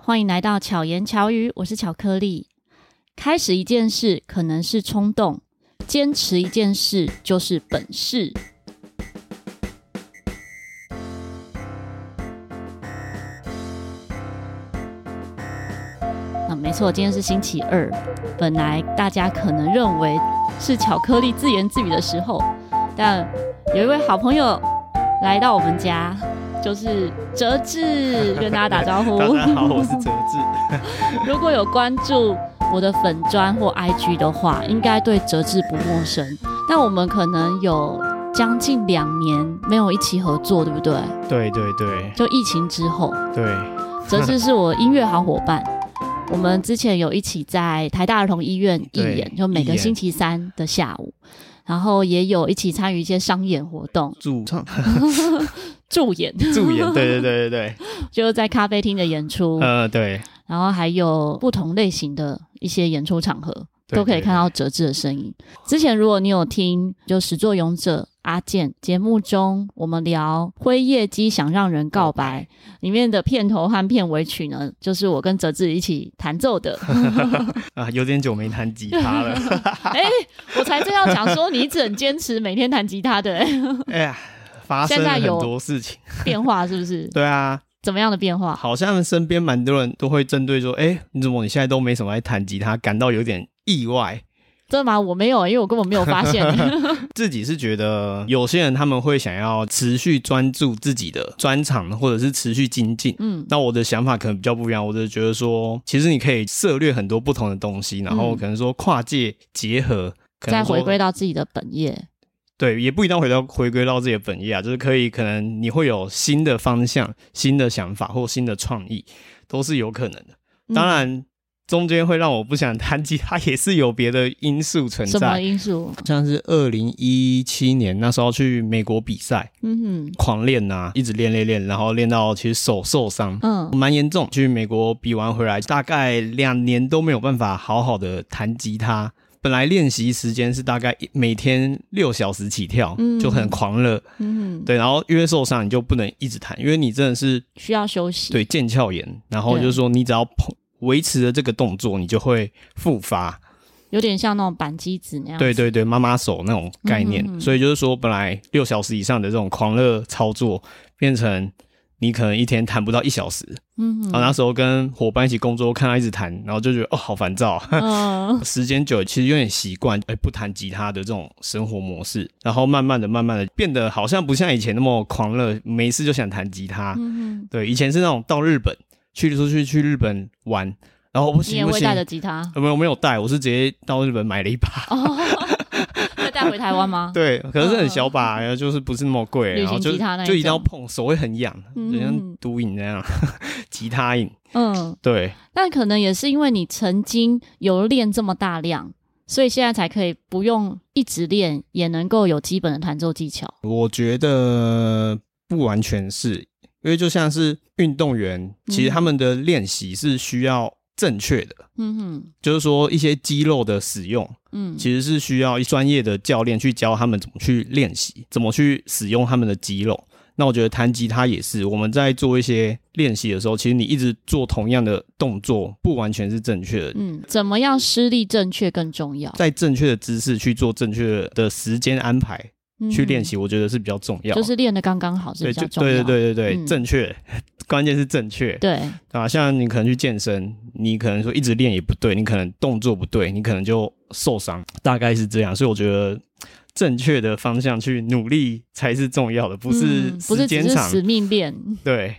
欢迎来到巧言巧语，我是巧克力。开始一件事可能是冲动，坚持一件事就是本事。啊，没错，今天是星期二。本来大家可能认为是巧克力自言自语的时候，但有一位好朋友来到我们家。就是哲志 跟大家打招呼。大家好，我是哲志。如果有关注我的粉砖或 IG 的话，应该对哲志不陌生。但我们可能有将近两年没有一起合作，对不对？对对对。就疫情之后。对。哲志是我音乐好伙伴，我们之前有一起在台大儿童医院义演，就每个星期三的下午，然后也有一起参与一些商演活动。驻唱。助演，助演，对对对对对，就是在咖啡厅的演出，呃，对，然后还有不同类型的一些演出场合，都可以看到哲志的身影。之前如果你有听，就始作俑者阿健节目中，我们聊《灰夜姬想让人告白》里面的片头和片尾曲呢，就是我跟哲志一起弹奏的。啊，有点久没弹吉他了。哎、欸，我才正要讲说，你一直很坚持每天弹吉他的、欸。哎呀。发生了很多事情，变化是不是？对啊，怎么样的变化？好像身边蛮多人都会针对说：“哎、欸，你怎么你现在都没什么来弹吉他？”感到有点意外。真的吗？我没有，因为我根本没有发现。自己是觉得有些人他们会想要持续专注自己的专长，或者是持续精进。嗯，那我的想法可能比较不一样，我就觉得说，其实你可以涉猎很多不同的东西，然后可能说跨界结合，可能再回归到自己的本业。对，也不一定回到回归到自己的本业啊，就是可以，可能你会有新的方向、新的想法或新的创意，都是有可能的。当然，嗯、中间会让我不想弹吉他，也是有别的因素存在。什么因素？像是二零一七年那时候去美国比赛，嗯哼，狂练呐、啊，一直练练练，然后练到其实手受伤，嗯，蛮严重。去美国比完回来，大概两年都没有办法好好的弹吉他。本来练习时间是大概每天六小时起跳，嗯、就很狂热，嗯，对。然后因为受伤，你就不能一直弹，因为你真的是需要休息。对，腱鞘炎。然后就是说，你只要维持了这个动作，你就会复发，有点像那种板机子那样。对对对，妈妈手那种概念。嗯、所以就是说，本来六小时以上的这种狂热操作，变成。你可能一天弹不到一小时，嗯哼，然后那时候跟伙伴一起工作，看他一直弹，然后就觉得哦，好烦躁。嗯，时间久了，其实有点习惯，哎、欸，不弹吉他的这种生活模式，然后慢慢的、慢慢的变得好像不像以前那么狂热，没事就想弹吉他。嗯哼，对，以前是那种到日本去出去去日本玩，然后你也会带着吉他？没有没有带，我是直接到日本买了一把。哦 带回台湾吗？对，可是很小把，然后就是不是那么贵，然后就就一定要碰，手会很痒，就像毒瘾那样，吉他瘾。嗯，对。但可能也是因为你曾经有练这么大量，所以现在才可以不用一直练，也能够有基本的弹奏技巧。我觉得不完全是，因为就像是运动员，其实他们的练习是需要。正确的，嗯哼，就是说一些肌肉的使用，嗯，其实是需要专业的教练去教他们怎么去练习，怎么去使用他们的肌肉。那我觉得弹吉他也是，我们在做一些练习的时候，其实你一直做同样的动作，不完全是正确的。嗯，怎么样施力正确更重要，在正确的姿势去做正确的时间安排。去练习，我觉得是比较重要，就是练的刚刚好是比较重要。对对对对对，正确，关键是正确。对啊，像你可能去健身，你可能说一直练也不对，你可能动作不对，你可能就受伤，大概是这样。所以我觉得正确的方向去努力才是重要的，不是不是只是死命练。对，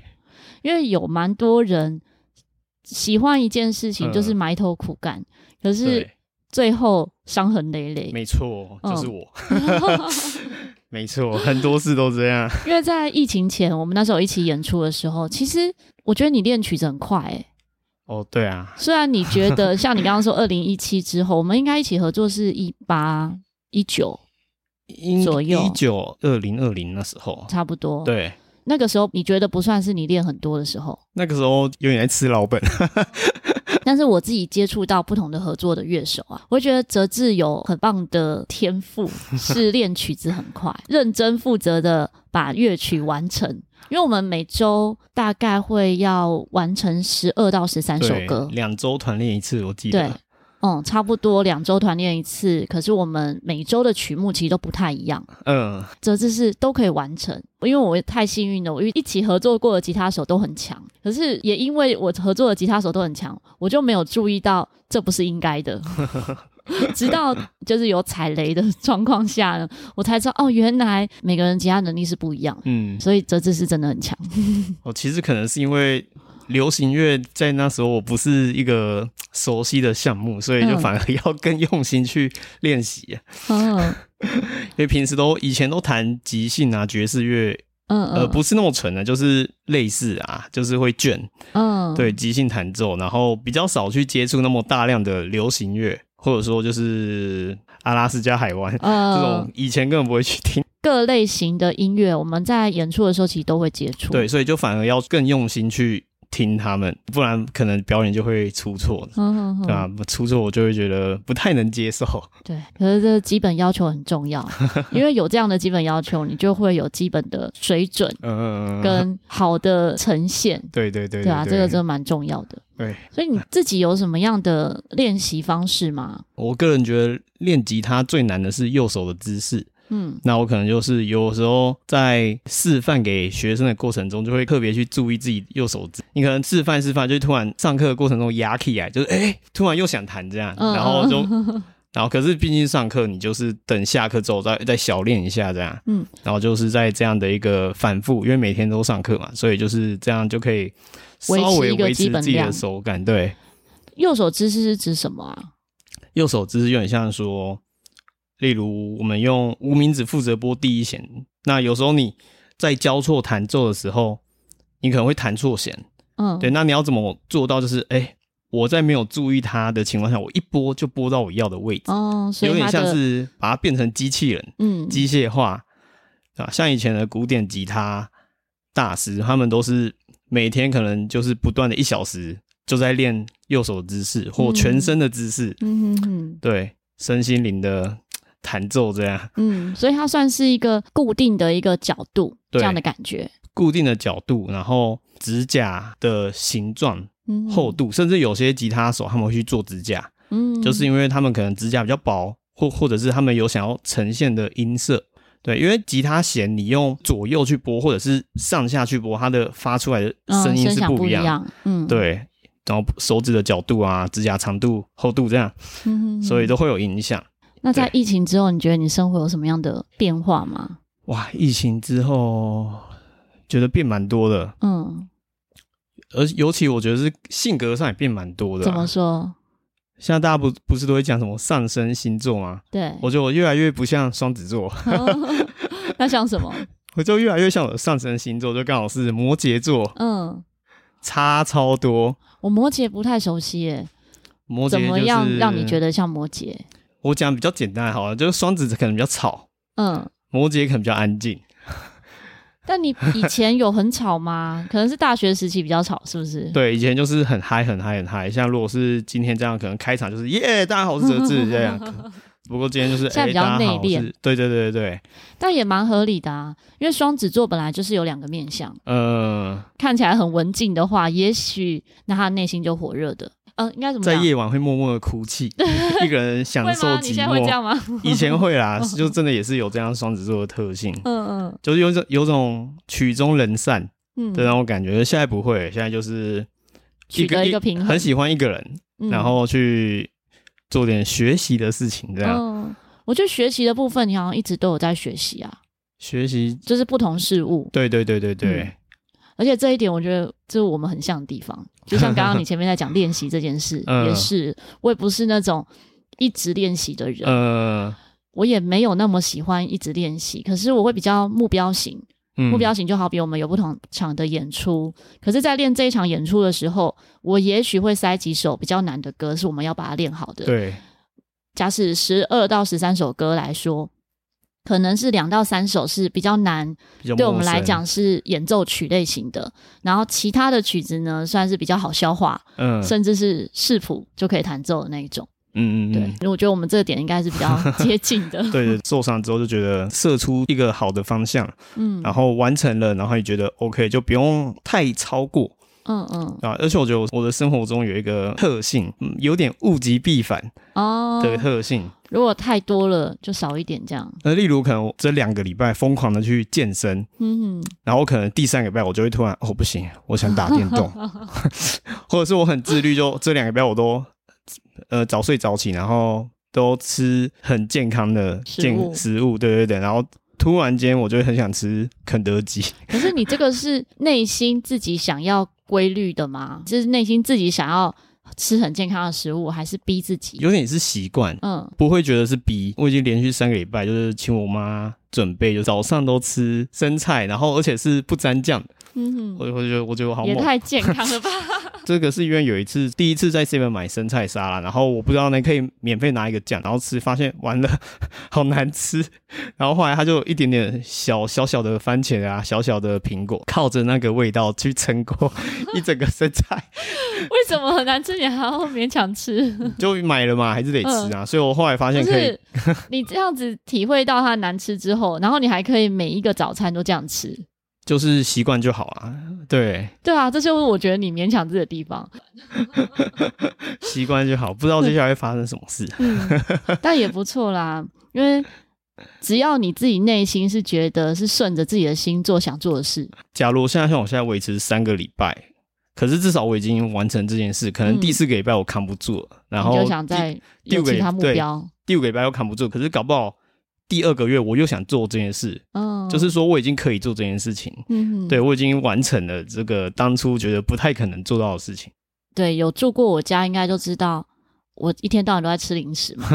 因为有蛮多人喜欢一件事情，就是埋头苦干，可是。最后伤痕累累，没错，就是我，没错，很多事都这样。因为在疫情前，我们那时候一起演出的时候，其实我觉得你练曲子很快，欸，哦，对啊。虽然你觉得 像你刚刚说，二零一七之后，我们应该一起合作是一八一九左右，一九二零二零那时候，差不多。对，那个时候你觉得不算是你练很多的时候，那个时候有点在吃老本。但是我自己接触到不同的合作的乐手啊，我觉得泽志有很棒的天赋，是练曲子很快，认真负责的把乐曲完成。因为我们每周大概会要完成十二到十三首歌，两周团练一次，我记得。对，嗯，差不多两周团练一次。可是我们每周的曲目其实都不太一样。嗯，这就是都可以完成，因为我太幸运了，我一起合作过的吉他手都很强。可是也因为我合作的吉他手都很强，我就没有注意到这不是应该的。直到就是有踩雷的 状况下呢，我才知道哦，原来每个人吉他能力是不一样。嗯，所以哲志是真的很强。哦，其实可能是因为流行乐在那时候我不是一个熟悉的项目，所以就反而要更用心去练习。嗯，因为平时都以前都弹即兴啊，爵士乐，嗯，呃，不是那么纯的，就是类似啊，就是会卷。嗯，对，即兴弹奏，然后比较少去接触那么大量的流行乐。或者说就是阿拉斯加海湾、嗯、这种以前根本不会去听各类型的音乐，我们在演出的时候其实都会接触。对，所以就反而要更用心去听他们，不然可能表演就会出错。嗯嗯嗯，对啊，出错我就会觉得不太能接受。对，可是这基本要求很重要，因为有这样的基本要求，你就会有基本的水准，嗯，跟好的呈现。对对对，对啊，这个真的蛮重要的。对，所以你自己有什么样的练习方式吗？我个人觉得练吉他最难的是右手的姿势。嗯，那我可能就是有时候在示范给学生的过程中，就会特别去注意自己右手指。你可能示范示范，就突然上课的过程中哑起来，就是哎、欸，突然又想弹这样，然后就，然后可是毕竟上课，你就是等下课之后再再小练一下这样。嗯，然后就是在这样的一个反复，因为每天都上课嘛，所以就是这样就可以。稍微维持自己的手感，对。右手姿势是指什么啊？右手姿势有点像说，例如我们用无名指负责拨第一弦，那有时候你在交错弹奏的时候，你可能会弹错弦，嗯，对。那你要怎么做到？就是哎、欸，我在没有注意它的情况下，我一拨就拨到我要的位置，哦，所以有点像是把它变成机器人，嗯，机械化啊。像以前的古典吉他大师，他们都是。每天可能就是不断的一小时，就在练右手姿势或全身的姿势，嗯哼哼，对，身心灵的弹奏这样，嗯，所以它算是一个固定的一个角度，这样的感觉，固定的角度，然后指甲的形状、厚度，甚至有些吉他手他们会去做指甲，嗯，就是因为他们可能指甲比较薄，或或者是他们有想要呈现的音色。对，因为吉他弦你用左右去拨，或者是上下去拨，它的发出来的声音是不一样。嗯，对，然后手指的角度啊，指甲长度、厚度这样，嗯哼哼，所以都会有影响。那在疫情之后，你觉得你生活有什么样的变化吗？哇，疫情之后觉得变蛮多的。嗯，而尤其我觉得是性格上也变蛮多的啊。怎么说？现在大家不不是都会讲什么上升星座吗？对，我觉得我越来越不像双子座。那像什么？我就越来越像我的上升星座，就刚好是摩羯座。嗯，差超多。我摩羯不太熟悉耶。摩羯怎么样让你觉得像摩羯？我讲比较简单好了，就是双子可能比较吵，嗯，摩羯可能比较安静。但你以前有很吵吗？可能是大学时期比较吵，是不是？对，以前就是很嗨、很嗨、很嗨。像如果是今天这样，可能开场就是耶，大家好，我是哲志这样。不过今天就是现在比较内敛，对对对对对。但也蛮合理的啊，因为双子座本来就是有两个面相。嗯，看起来很文静的话，也许那他内心就火热的。嗯，应该怎么？在夜晚会默默的哭泣，一个人享受寂寞。你现在会这样吗？以前会啦，就真的也是有这样双子座的特性。嗯嗯，就是有种有种曲终人散的那种感觉。现在不会，现在就是取得一个平衡，很喜欢一个人，然后去做点学习的事情。这样，嗯，我觉得学习的部分，你好像一直都有在学习啊。学习就是不同事物。对对对对对。而且这一点，我觉得就是我们很像的地方。就像刚刚你前面在讲练习这件事，也是我也不是那种一直练习的人，呃，我也没有那么喜欢一直练习。可是我会比较目标型，目标型就好比我们有不同场的演出，可是，在练这一场演出的时候，我也许会塞几首比较难的歌，是我们要把它练好的。对，假使十二到十三首歌来说。可能是两到三首是比较难，对我们来讲是演奏曲类型的，然后其他的曲子呢，算是比较好消化，嗯，甚至是视谱就可以弹奏的那一种。嗯嗯对，因为我觉得我们这个点应该是比较接近的。对 对，受伤之后就觉得射出一个好的方向，嗯，然后完成了，然后也觉得 OK，就不用太超过。嗯嗯啊，而且我觉得我的生活中有一个特性，嗯，有点物极必反哦的特性。如果太多了，就少一点这样。那例如可能这两个礼拜疯狂的去健身，嗯哼，然后可能第三个礼拜我就会突然哦不行，我想打电动，或者是我很自律，就这两个礼拜我都呃早睡早起，然后都吃很健康的健食物，食物，对对对，然后。突然间，我就会很想吃肯德基。可是你这个是内心自己想要规律的吗？就是内心自己想要吃很健康的食物，还是逼自己？有点是习惯，嗯，不会觉得是逼。我已经连续三个礼拜就是请我妈准备，就早上都吃生菜，然后而且是不沾酱。嗯哼，我我觉得我觉得我好，也太健康了吧。这个是因为有一次第一次在 Seven 买生菜沙拉，然后我不知道呢可以免费拿一个酱，然后吃发现完了 好难吃，然后后来他就一点点小小小的番茄啊，小小的苹果，靠着那个味道去撑过一整个生菜。为什么很难吃你还要勉强吃？就买了嘛，还是得吃啊。嗯、所以我后来发现可以，你这样子体会到它难吃之后，然后你还可以每一个早餐都这样吃。就是习惯就好啊，对，对啊，这就是我觉得你勉强自己的地方。习惯就好，不知道接下来会发生什么事。嗯，但也不错啦，因为只要你自己内心是觉得是顺着自己的心做想做的事。假如现在像我现在维持三个礼拜，可是至少我已经完成这件事，可能第四个礼拜我扛不住了，嗯、然后就想再有其他目标。第五个礼拜又扛不住，可是搞不好。第二个月我又想做这件事，嗯，就是说我已经可以做这件事情，嗯，对，我已经完成了这个当初觉得不太可能做到的事情。对，有住过我家应该就知道，我一天到晚都在吃零食嘛。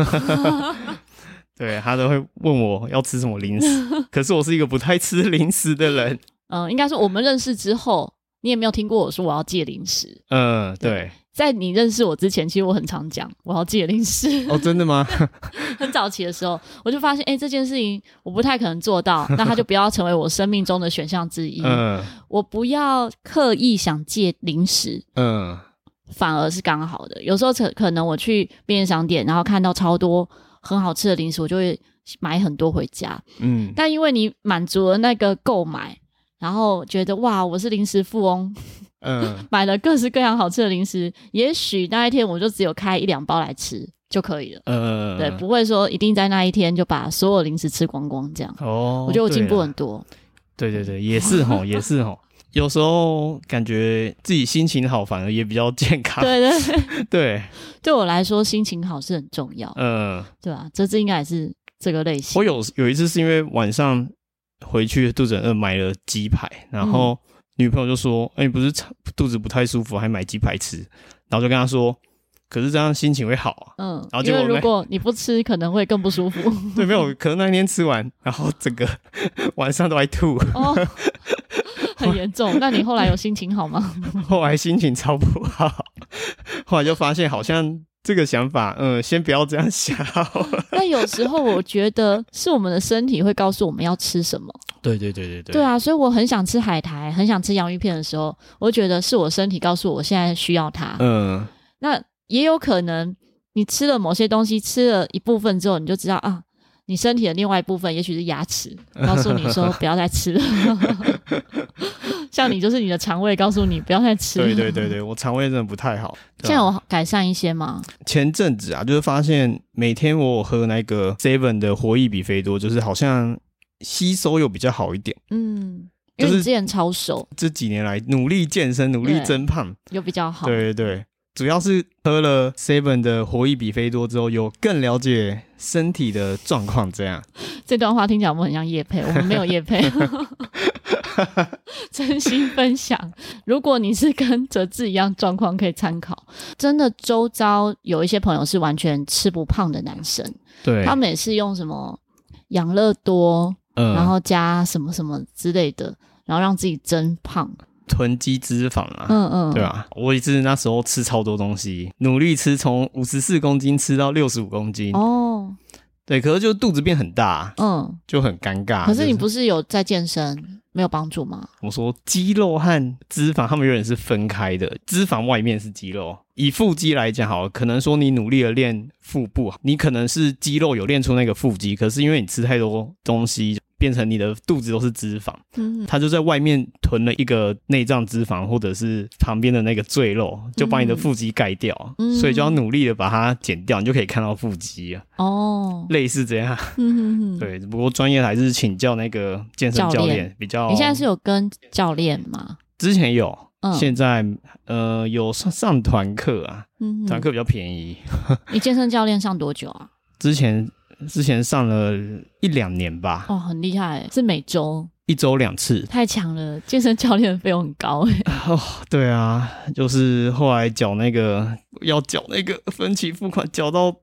对，他都会问我要吃什么零食，可是我是一个不太吃零食的人。嗯，应该说我们认识之后，你也没有听过我说我要戒零食。嗯，对。在你认识我之前，其实我很常讲我要戒零食。哦，真的吗？很早期的时候，我就发现，哎、欸，这件事情我不太可能做到，那它就不要成为我生命中的选项之一。嗯，我不要刻意想戒零食。嗯，反而是刚好的。有时候可可能我去便利商店，然后看到超多很好吃的零食，我就会买很多回家。嗯，但因为你满足了那个购买，然后觉得哇，我是零食富翁。嗯，买了各式各样好吃的零食，也许那一天我就只有开一两包来吃就可以了。嗯，对，不会说一定在那一天就把所有零食吃光光这样。哦，我觉得我进步很多。对对对，也是吼，也是吼。有时候感觉自己心情好，反而也比较健康。对对对，对，对我来说心情好是很重要。嗯，对吧？这次应该也是这个类型。我有有一次是因为晚上回去肚子饿，买了鸡排，然后。女朋友就说：“哎、欸，不是肚子不太舒服，还买鸡排吃？”然后就跟他说：“可是这样心情会好啊。”嗯，然后结果如果你不吃，可能会更不舒服。对，没有，可能那天吃完，然后整个 晚上都还吐。哦，很严重。那你后来有心情好吗？后来心情超不好，后来就发现好像。这个想法，嗯，先不要这样想。那有时候我觉得是我们的身体会告诉我们要吃什么。对对对对对。对啊，所以我很想吃海苔，很想吃洋芋片的时候，我觉得是我身体告诉我，我现在需要它。嗯。那也有可能，你吃了某些东西，吃了一部分之后，你就知道啊。你身体的另外一部分，也许是牙齿，告诉你说不要再吃了。像你就是你的肠胃告诉你不要再吃了。对对对对，我肠胃真的不太好。现在我改善一些吗？前阵子啊，就是发现每天我喝那个 Seven 的活益比菲多，就是好像吸收又比较好一点。嗯，因为你之前超瘦，这几年来努力健身，努力增胖，又比较好。对对对。主要是喝了 Seven 的活益比菲多之后，有更了解身体的状况。这样，这段话听起来我们很像叶配，我们没有叶配，真心分享。如果你是跟哲志一样状况，可以参考。真的，周遭有一些朋友是完全吃不胖的男生，对，他们也是用什么养乐多，嗯，然后加什么什么之类的，然后让自己增胖。囤积脂肪啊，嗯嗯，对吧？我也是那时候吃超多东西，努力吃，从五十四公斤吃到六十五公斤。哦，对，可是就肚子变很大，嗯，就很尴尬。可是你不是有在健身，没有帮助吗？我说肌肉和脂肪，他们永远是分开的，脂肪外面是肌肉。以腹肌来讲，好了，可能说你努力的练腹部，你可能是肌肉有练出那个腹肌，可是因为你吃太多东西。变成你的肚子都是脂肪，嗯，它就在外面囤了一个内脏脂肪，或者是旁边的那个赘肉，就把你的腹肌盖掉，嗯，所以就要努力的把它减掉，你就可以看到腹肌啊。哦，类似这样，嗯，对。不过专业还是请教那个健身教练比较。你现在是有跟教练吗？之前有，嗯，现在呃有上上团课啊，嗯，团课比较便宜。你健身教练上多久啊？之前。之前上了一两年吧，哦，很厉害，是每周一周两次，太强了。健身教练的费用很高诶。哦，对啊，就是后来缴那个要缴那个分期付款，缴到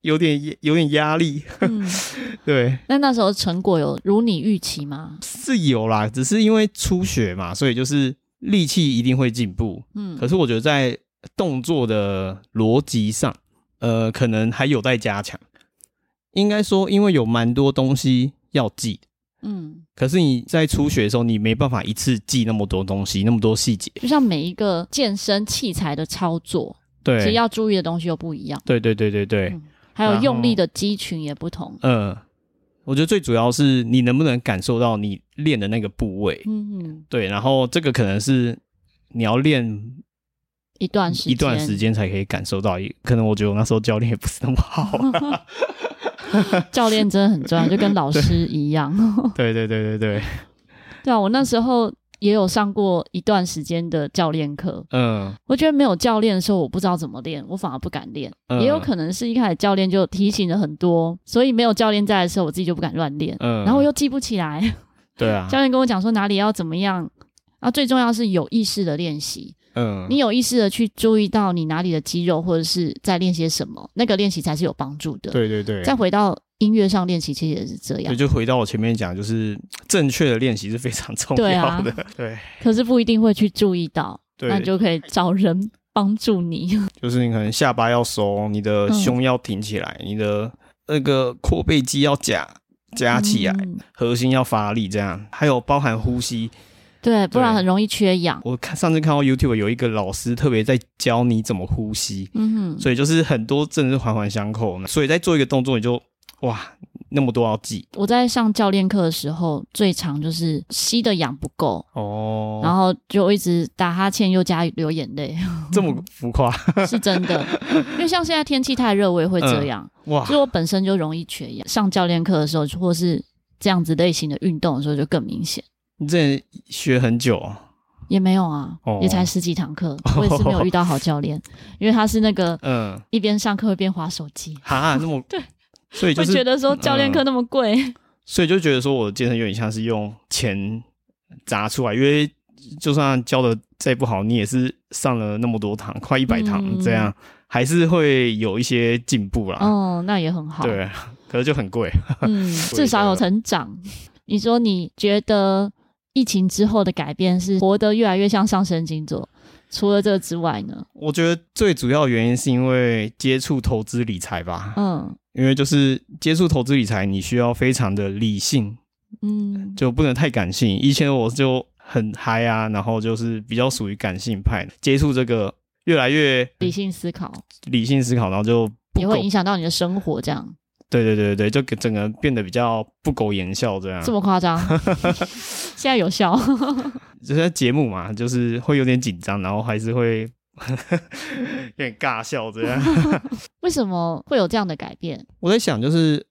有点有点压力。嗯，对。那那时候成果有如你预期吗？是有啦，只是因为初学嘛，所以就是力气一定会进步。嗯，可是我觉得在动作的逻辑上，呃，可能还有待加强。应该说，因为有蛮多东西要记，嗯，可是你在初学的时候，你没办法一次记那么多东西，那么多细节。就像每一个健身器材的操作，对，其实要注意的东西又不一样。对对对对对，嗯，还有用力的肌群也不同。嗯，我觉得最主要是你能不能感受到你练的那个部位。嗯嗯，对，然后这个可能是你要练一段时间，一段时间才可以感受到。可能我觉得我那时候教练也不是那么好。教练真的很重要，就跟老师一样。对对对对对，对啊！我那时候也有上过一段时间的教练课。嗯，我觉得没有教练的时候，我不知道怎么练，我反而不敢练。嗯，也有可能是一开始教练就提醒了很多，所以没有教练在的时候，我自己就不敢乱练。嗯，然后我又记不起来。对啊，教练跟我讲说哪里要怎么样，然后最重要是有意识的练习。嗯，你有意识的去注意到你哪里的肌肉，或者是在练些什么，那个练习才是有帮助的。对对对。再回到音乐上练习，其实也是这样。对，就回到我前面讲，就是正确的练习是非常重要的。对。可是不一定会去注意到，对，那你就可以找人帮助你。就是你可能下巴要收，你的胸要挺起来，嗯、你的那个阔背肌要夹夹起来，嗯、核心要发力，这样还有包含呼吸。对，不然很容易缺氧。我看上次看到 YouTube 有一个老师特别在教你怎么呼吸，嗯哼，所以就是很多真的是环环相扣。所以在做一个动作，你就哇那么多要记。我在上教练课的时候，最常就是吸的氧不够哦，然后就一直打哈欠又加流眼泪，这么浮夸是真的。因为像现在天气太热，我也会这样。嗯、哇，所以我本身就容易缺氧。上教练课的时候，或是这样子类型的运动的时候，就更明显。你这学很久啊？也没有啊，哦、也才十几堂课，我也是没有遇到好教练，哦、因为他是那个 嗯，一边上课一边划手机，哈，那么 对，所以就觉得说教练课那么贵、嗯，所以就觉得说我的健身有点像是用钱砸出来，因为就算教的再不好，你也是上了那么多堂，快一百堂这样，嗯、还是会有一些进步啦。哦，那也很好，对，可是就很贵，嗯，至少有成长。你说你觉得？疫情之后的改变是活得越来越像上升星座。除了这个之外呢？我觉得最主要原因是因为接触投资理财吧。嗯，因为就是接触投资理财，你需要非常的理性，嗯，就不能太感性。以前我就很嗨啊，然后就是比较属于感性派。接触这个越来越理性思考，理性思考，然后就也会影响到你的生活，这样。对对对对，就整个变得比较不苟言笑这样。这么夸张？现在有笑？就是节目嘛，就是会有点紧张，然后还是会 有点尬笑这样。为什么会有这样的改变？我在想，就是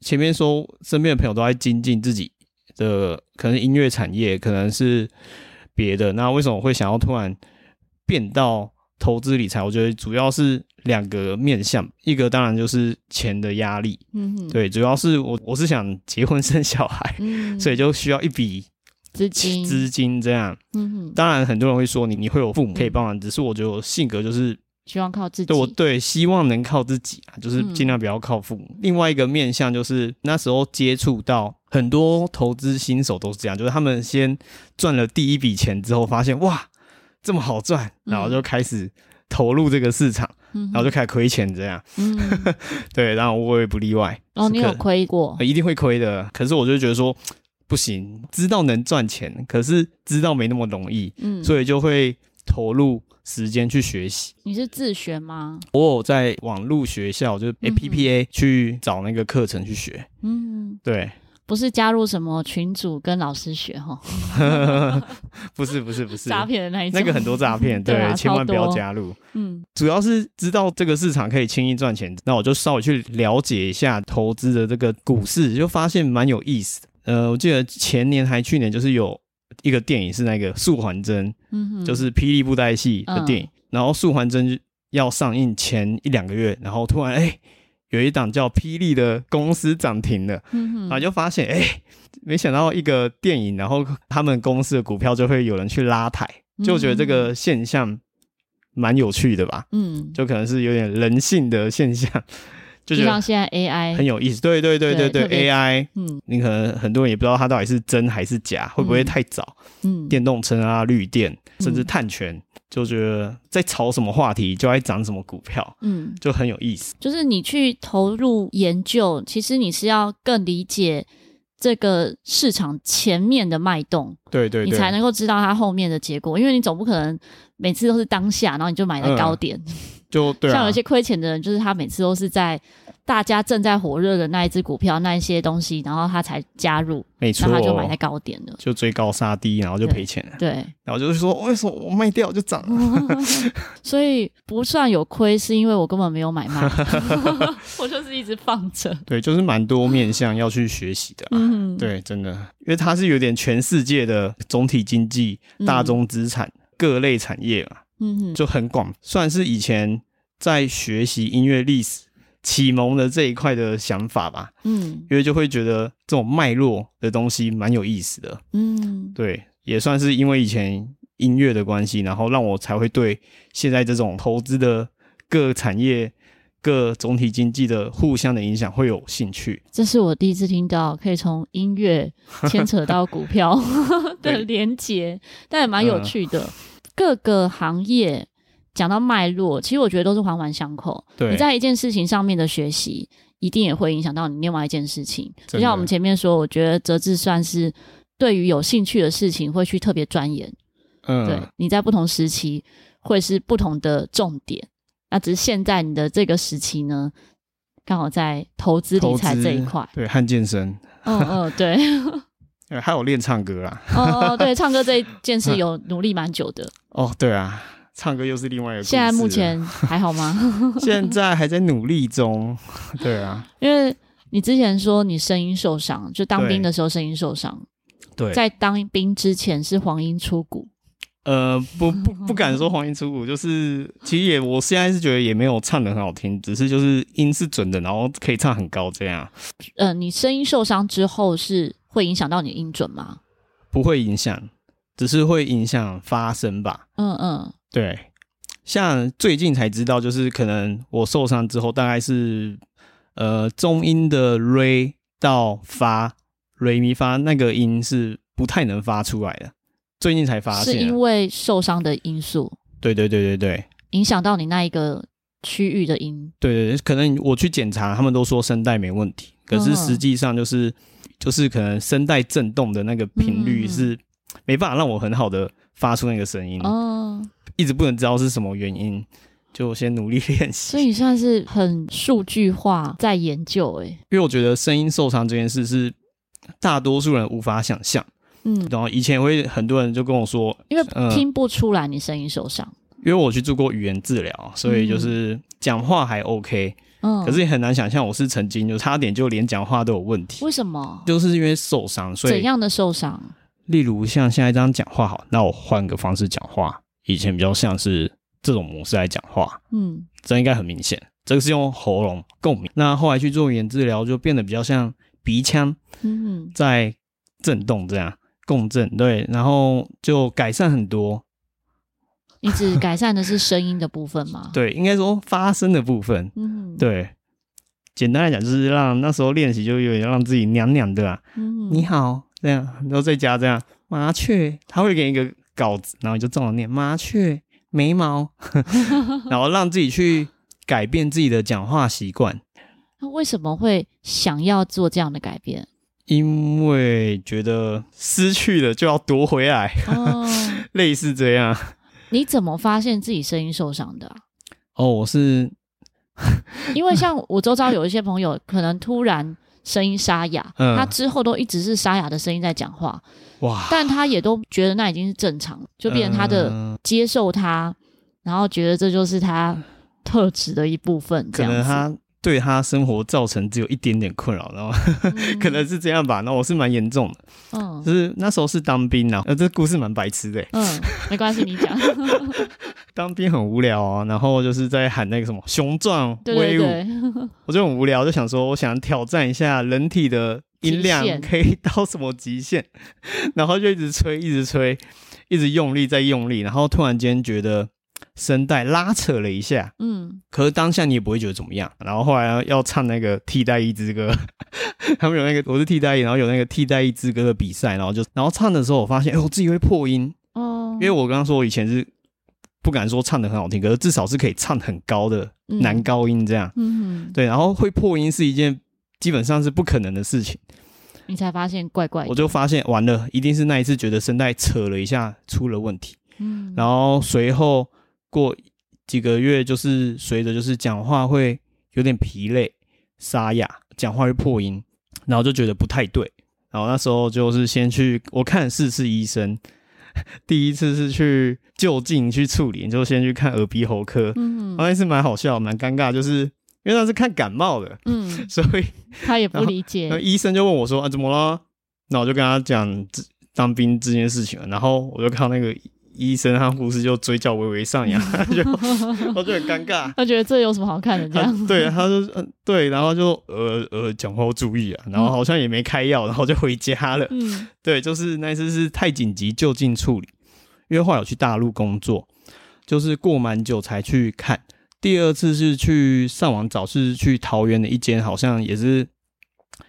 前面说身边的朋友都在精进自己的，可能音乐产业，可能是别的。那为什么会想要突然变到？投资理财，我觉得主要是两个面向，一个当然就是钱的压力，嗯哼，对，主要是我我是想结婚生小孩，嗯，所以就需要一笔资金，资金这样，嗯哼，当然很多人会说你你会有父母可以帮忙，嗯、只是我觉得我性格就是希望靠自己，对我对希望能靠自己啊，就是尽量不要靠父母。嗯、另外一个面向就是那时候接触到很多投资新手都是这样，就是他们先赚了第一笔钱之后，发现哇。这么好赚，然后就开始投入这个市场，嗯、然后就开始亏钱这样。嗯、对，然后我也不例外。哦，你有亏过？一定会亏的。可是我就觉得说不行，知道能赚钱，可是知道没那么容易，嗯，所以就会投入时间去学习。你是自学吗？我有在网络学校，就是 APPA 去找那个课程去学。嗯，对。不是加入什么群组跟老师学哈，不是不是不是诈骗的那一种，那个很多诈骗，对，千万不要加入。嗯，主要是知道这个市场可以轻易赚钱，那我就稍微去了解一下投资的这个股市，就发现蛮有意思的。呃，我记得前年还去年就是有一个电影是那个素还真，就是霹雳布袋戏的电影，嗯、然后素还真要上映前一两个月，然后突然哎。欸有一档叫霹雳的公司涨停了，嗯、然后就发现，哎、欸，没想到一个电影，然后他们公司的股票就会有人去拉抬，就觉得这个现象蛮有趣的吧？嗯，就可能是有点人性的现象，就像现在 AI 很有意思。对对对对对，对，AI，嗯，你可能很多人也不知道它到底是真还是假，会不会太早？嗯，电动车啊，绿电，甚至碳权。嗯就觉得在炒什么话题，就爱涨什么股票，嗯，就很有意思。就是你去投入研究，其实你是要更理解这个市场前面的脉动，对，对对，你才能够知道它后面的结果。因为你总不可能每次都是当下，然后你就买在高点，嗯、就对、啊。像有一些亏钱的人，就是他每次都是在。大家正在火热的那一只股票，那一些东西，然后他才加入，没错，然后他就买在高点了，就追高杀低，然后就赔钱了。对，然后就是说，为什么我卖掉就涨了？所以不算有亏，是因为我根本没有买卖 我就是一直放着。对，就是蛮多面向要去学习的。嗯，对，真的，因为它是有点全世界的总体经济、大宗资产、各类产业嘛，嗯，就很广，算是以前在学习音乐历史。启蒙的这一块的想法吧，嗯，因为就会觉得这种脉络的东西蛮有意思的，嗯，对，也算是因为以前音乐的关系，然后让我才会对现在这种投资的各产业、各总体经济的互相的影响会有兴趣。这是我第一次听到可以从音乐牵扯到股票 的连结，但也蛮有趣的，嗯、各个行业。讲到脉络，其实我觉得都是环环相扣。对，你在一件事情上面的学习，一定也会影响到你另外一件事情。就像我们前面说，我觉得哲志算是对于有兴趣的事情会去特别钻研。嗯，对，你在不同时期会是不同的重点。那只是现在你的这个时期呢，刚好在投资理财这一块。对，和健身。嗯嗯，对。还有练唱歌啊。哦哦，对，唱歌这一件事有努力蛮久的。哦，对啊。唱歌又是另外一个。现在目前还好吗？现在还在努力中。对啊，因为你之前说你声音受伤，就当兵的时候声音受伤。对，在当兵之前是黄莺出谷。呃，不不不敢说黄莺出谷，就是其实也我现在是觉得也没有唱的很好听，只是就是音是准的，然后可以唱很高这样。呃，你声音受伤之后是会影响到你音准吗？不会影响，只是会影响发声吧。嗯嗯。对，像最近才知道，就是可能我受伤之后，大概是呃中音的 re 到发 re 咪发那个音是不太能发出来的。最近才发现，是因为受伤的因素。对对对对对，影响到你那一个区域的音。对对对，可能我去检查，他们都说声带没问题，可是实际上就是、嗯、就是可能声带震动的那个频率是没办法让我很好的发出那个声音。哦。一直不能知道是什么原因，就先努力练习。所以算是很数据化在研究哎、欸。因为我觉得声音受伤这件事是大多数人无法想象。嗯，然后以前会很多人就跟我说，因为听不出来你声音受伤、呃。因为我去做过语言治疗，所以就是讲话还 OK。嗯，可是也很难想象我是曾经就差点就连讲话都有问题。为什么？就是因为受伤，所以怎样的受伤？例如像现在这样讲话好，那我换个方式讲话。以前比较像是这种模式来讲话，嗯，这应该很明显。这个是用喉咙共鸣，那后来去做语言治疗，就变得比较像鼻腔，嗯，在震动这样共振，对，然后就改善很多。你只改善的是声音的部分吗？对，应该说发声的部分，嗯，对。简单来讲，就是让那时候练习就有点让自己娘娘的啊，嗯，你好，这样，然后再加这样麻雀，他会给你一个。稿子，然后你就照着念麻雀，眉毛，然后让自己去改变自己的讲话习惯。那为什么会想要做这样的改变？因为觉得失去了就要夺回来，哦、类似这样。你怎么发现自己声音受伤的、啊？哦，我是 因为像我周遭有一些朋友，可能突然声音沙哑，嗯、他之后都一直是沙哑的声音在讲话，哇！但他也都觉得那已经是正常，就变成他的接受他，嗯、然后觉得这就是他特质的一部分，这样子。对他生活造成只有一点点困扰，然后、嗯、可能是这样吧。那我是蛮严重的，嗯，就是那时候是当兵啊，呃，这故事蛮白痴的，嗯，没关系，你讲。当兵很无聊啊，然后就是在喊那个什么雄壮威武，我就很无聊，就想说，我想挑战一下人体的音量可以到什么极限，然后就一直吹，一直吹，一直用力再用力，然后突然间觉得。声带拉扯了一下，嗯，可是当下你也不会觉得怎么样。然后后来要唱那个替代一之歌，他们有那个我是替代役，然后有那个替代一之歌的比赛，然后就然后唱的时候，我发现哎，我自己会破音。哦，因为我刚刚说我以前是不敢说唱的很好听，可是至少是可以唱很高的男高音这样，嗯，对，然后会破音是一件基本上是不可能的事情，你才发现怪怪的，我就发现完了，一定是那一次觉得声带扯了一下出了问题，嗯，然后随后。过几个月，就是随着就是讲话会有点疲累、沙哑，讲话会破音，然后就觉得不太对。然后那时候就是先去我看了四次医生，第一次是去就近去处理，就先去看耳鼻喉科。嗯，那次蛮好笑，蛮尴尬，就是因为那是看感冒的，嗯，所以他也不理解。那医生就问我说：“啊，怎么了？”那我就跟他讲当兵这件事情了，然后我就看那个。医生和护士就嘴角微微上扬，他 就 他就很尴尬。他觉得这有什么好看的？这样对，他就嗯对，然后就呃呃讲话要注意啊，然后好像也没开药，然后就回家了。嗯，对，就是那次是太紧急，就近处理。因为后来有去大陆工作，就是过蛮久才去看。第二次是去上网找，是去桃园的一间，好像也是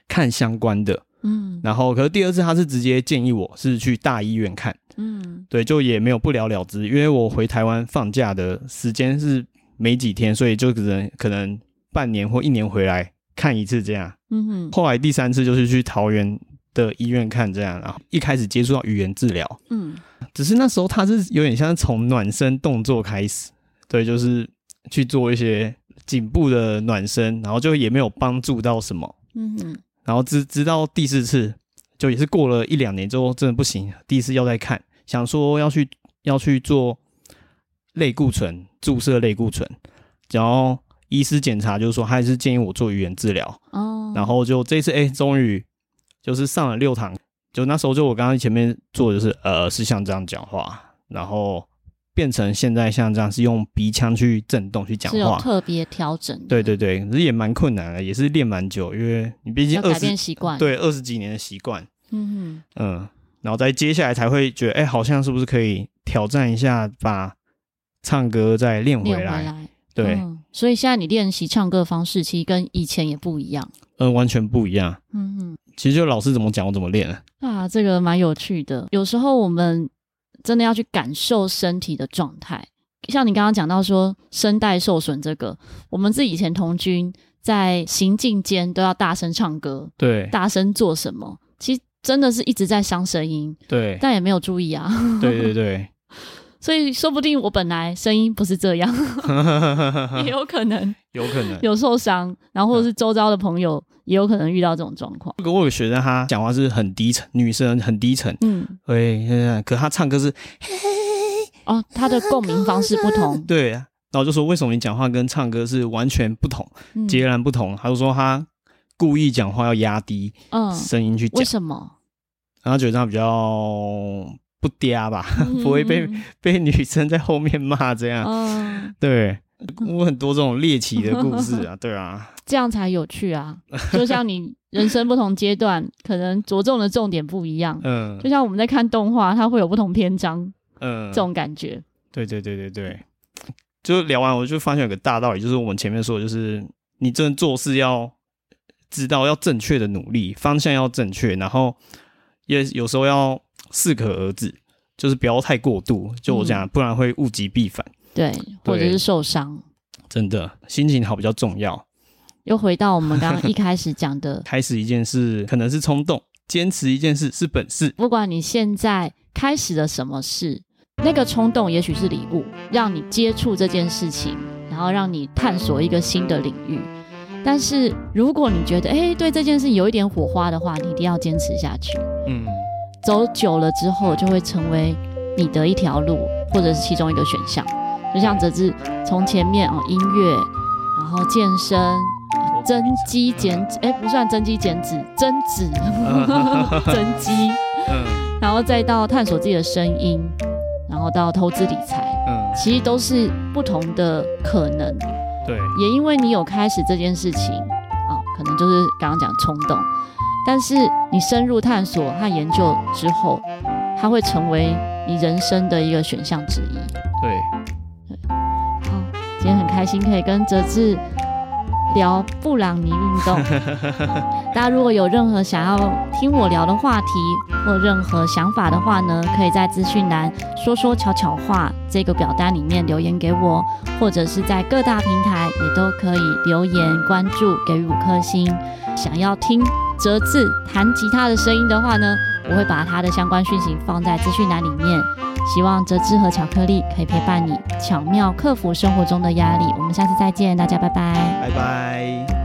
看相关的。嗯，然后可是第二次他是直接建议我是去大医院看。嗯，对，就也没有不了了之，因为我回台湾放假的时间是没几天，所以就可能可能半年或一年回来看一次这样。嗯哼，后来第三次就是去桃园的医院看这样，然后一开始接触到语言治疗，嗯，只是那时候他是有点像从暖身动作开始，对，就是去做一些颈部的暖身，然后就也没有帮助到什么。嗯哼，然后直直到第四次。就也是过了一两年之后，真的不行，第一次要再看，想说要去要去做类固醇注射类固醇，然后医师检查就是说，他还是建议我做语言治疗。哦，然后就这次哎，终于就是上了六堂，就那时候就我刚刚前面做的就是呃是像这样讲话，然后变成现在像这样是用鼻腔去震动去讲话，是有特别调整。对对对，可是也蛮困难的，也是练蛮久，因为你毕竟二十，要改变习惯，对二十几年的习惯。嗯嗯，然后再接下来才会觉得，哎、欸，好像是不是可以挑战一下，把唱歌再练回来？对、嗯，所以现在你练习唱歌的方式，其实跟以前也不一样。嗯，完全不一样。嗯嗯，其实就老师怎么讲，我怎么练。啊，这个蛮有趣的。有时候我们真的要去感受身体的状态，像你刚刚讲到说声带受损这个，我们自己以前童军在行进间都要大声唱歌，对，大声做什么？其实。真的是一直在伤声音，对，但也没有注意啊。对对对，所以说不定我本来声音不是这样，也有可能，有可能有受伤，然后或者是周遭的朋友也有可能遇到这种状况。如果我有学生，他讲话是很低沉，女生很低沉，嗯，对，可他唱歌是嘿嘿哦，他的共鸣方式不同，对，然后就说为什么你讲话跟唱歌是完全不同，嗯、截然不同？他就说他。故意讲话要压低声音去讲，为什么？然后觉得他比较不嗲吧，不会被被女生在后面骂这样。对，我很多这种猎奇的故事啊，对啊，这样才有趣啊。就像你人生不同阶段，可能着重的重点不一样。嗯，就像我们在看动画，它会有不同篇章。嗯，这种感觉。对对对对对，就聊完我就发现有个大道理，就是我们前面说的，就是你真的做事要。知道要正确的努力，方向要正确，然后也有时候要适可而止，就是不要太过度。就我讲，不然会物极必反。对，或者是受伤。真的，心情好比较重要。又回到我们刚刚一开始讲的，开始一件事可能是冲动，坚持一件事是本事。不管你现在开始了什么事，那个冲动也许是礼物，让你接触这件事情，然后让你探索一个新的领域。但是如果你觉得哎，对这件事有一点火花的话，你一定要坚持下去。嗯，走久了之后，就会成为你的一条路，或者是其中一个选项。就像哲志从前面哦，音乐，然后健身。增肌减脂，哎，不算增肌减脂，增脂，增肌，嗯，然后再到探索自己的声音，然后到投资理财，嗯，其实都是不同的可能，对，也因为你有开始这件事情，啊，可能就是刚刚讲冲动，但是你深入探索和研究之后，它会成为你人生的一个选项之一，对，对，好，今天很开心可以跟哲志。聊布朗尼运动，大家如果有任何想要听我聊的话题或任何想法的话呢，可以在资讯栏说说悄悄话这个表单里面留言给我，或者是在各大平台也都可以留言关注，给予五颗星。想要听折字弹吉他的声音的话呢，我会把他的相关讯息放在资讯栏里面。希望哲志和巧克力可以陪伴你，巧妙克服生活中的压力。我们下次再见，大家拜拜，拜拜。